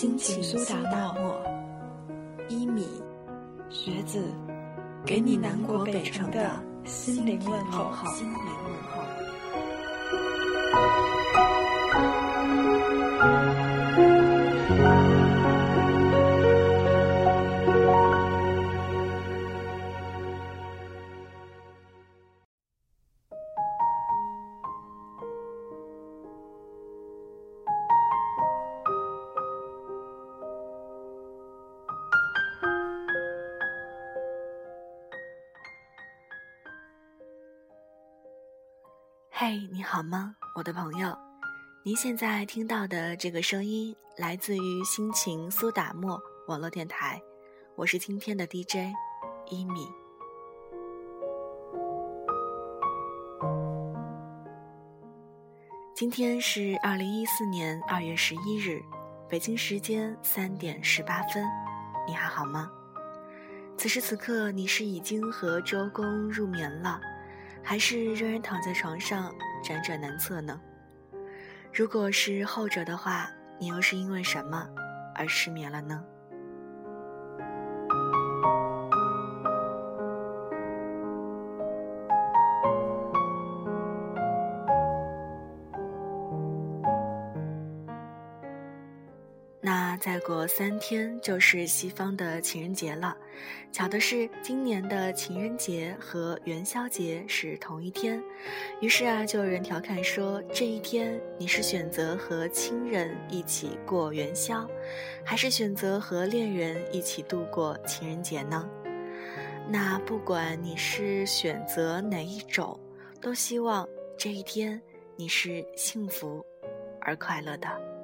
心情苏打沫，一米，学子，给你南国北城的心灵问候。嘿，你好吗，我的朋友？您现在听到的这个声音来自于心情苏打沫网络电台，我是今天的 DJ 一米。今天是二零一四年二月十一日，北京时间三点十八分，你还好吗？此时此刻，你是已经和周公入眠了？还是仍然躺在床上辗转难测呢？如果是后者的话，你又是因为什么而失眠了呢？再过三天就是西方的情人节了，巧的是今年的情人节和元宵节是同一天，于是啊，就有人调侃说，这一天你是选择和亲人一起过元宵，还是选择和恋人一起度过情人节呢？那不管你是选择哪一种，都希望这一天你是幸福而快乐的。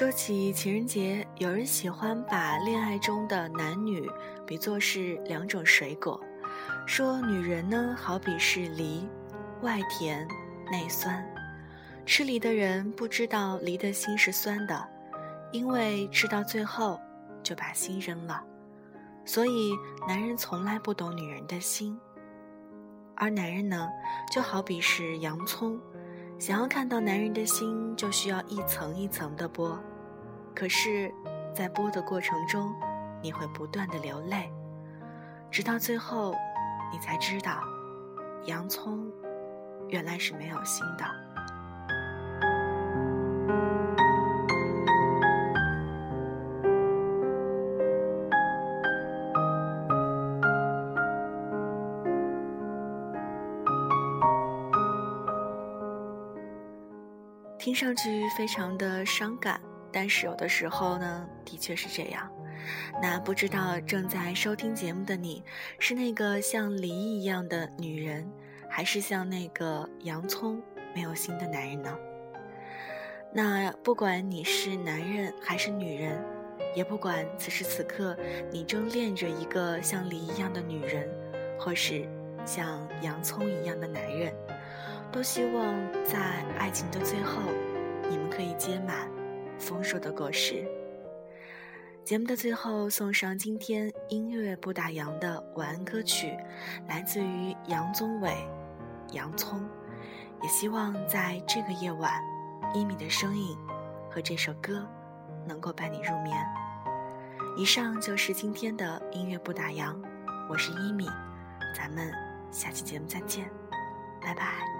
说起情人节，有人喜欢把恋爱中的男女比作是两种水果，说女人呢好比是梨，外甜内酸，吃梨的人不知道梨的心是酸的，因为吃到最后就把心扔了，所以男人从来不懂女人的心，而男人呢就好比是洋葱，想要看到男人的心，就需要一层一层的剥。可是，在剥的过程中，你会不断的流泪，直到最后，你才知道，洋葱原来是没有心的。听上去非常的伤感。但是有的时候呢，的确是这样。那不知道正在收听节目的你，是那个像梨一样的女人，还是像那个洋葱没有心的男人呢？那不管你是男人还是女人，也不管此时此刻你正恋着一个像梨一样的女人，或是像洋葱一样的男人，都希望在爱情的最后，你们可以结满。丰硕的果实。节目的最后，送上今天音乐不打烊的晚安歌曲，来自于杨宗纬，《洋葱》。也希望在这个夜晚，一米的声音和这首歌能够伴你入眠。以上就是今天的音乐不打烊，我是一米，咱们下期节目再见，拜拜。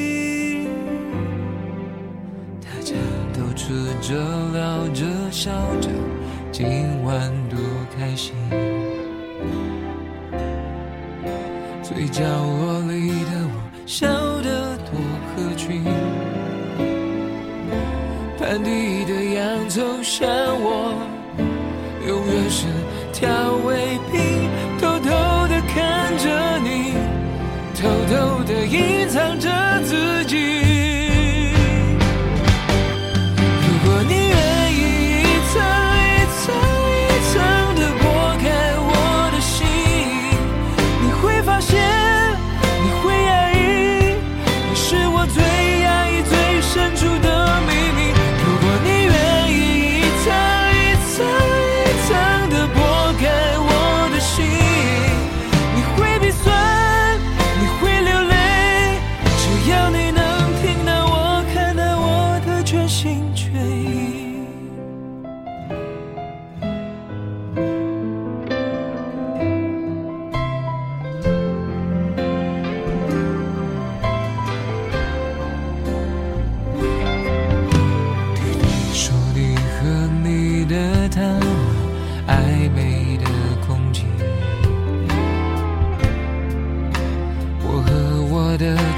吃着聊着笑着今晚多开心最角落里的我笑得多合群盘底的洋葱像谢。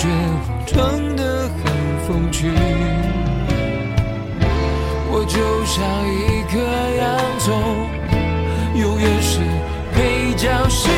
觉伪装的很风趣。我就像一颗洋葱永远是配角戏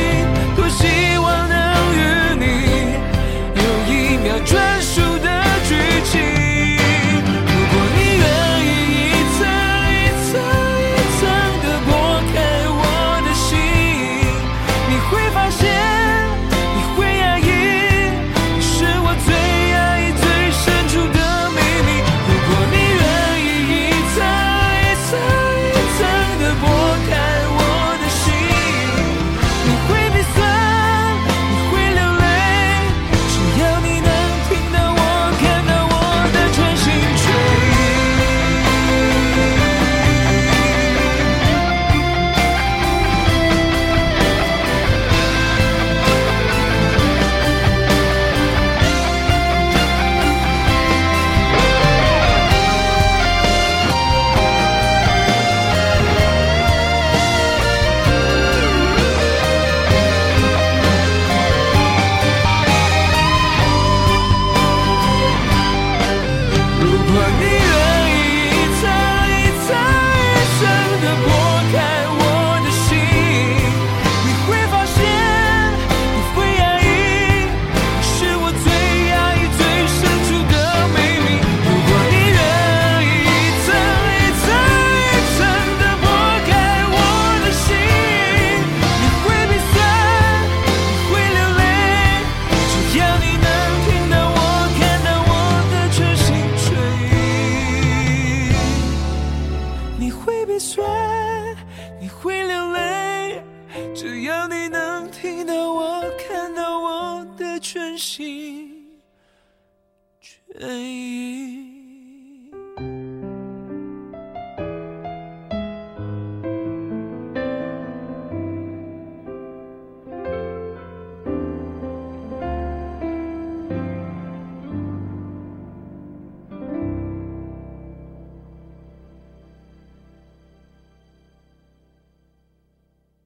算你会流泪只要你能听到我看到我的全心全意。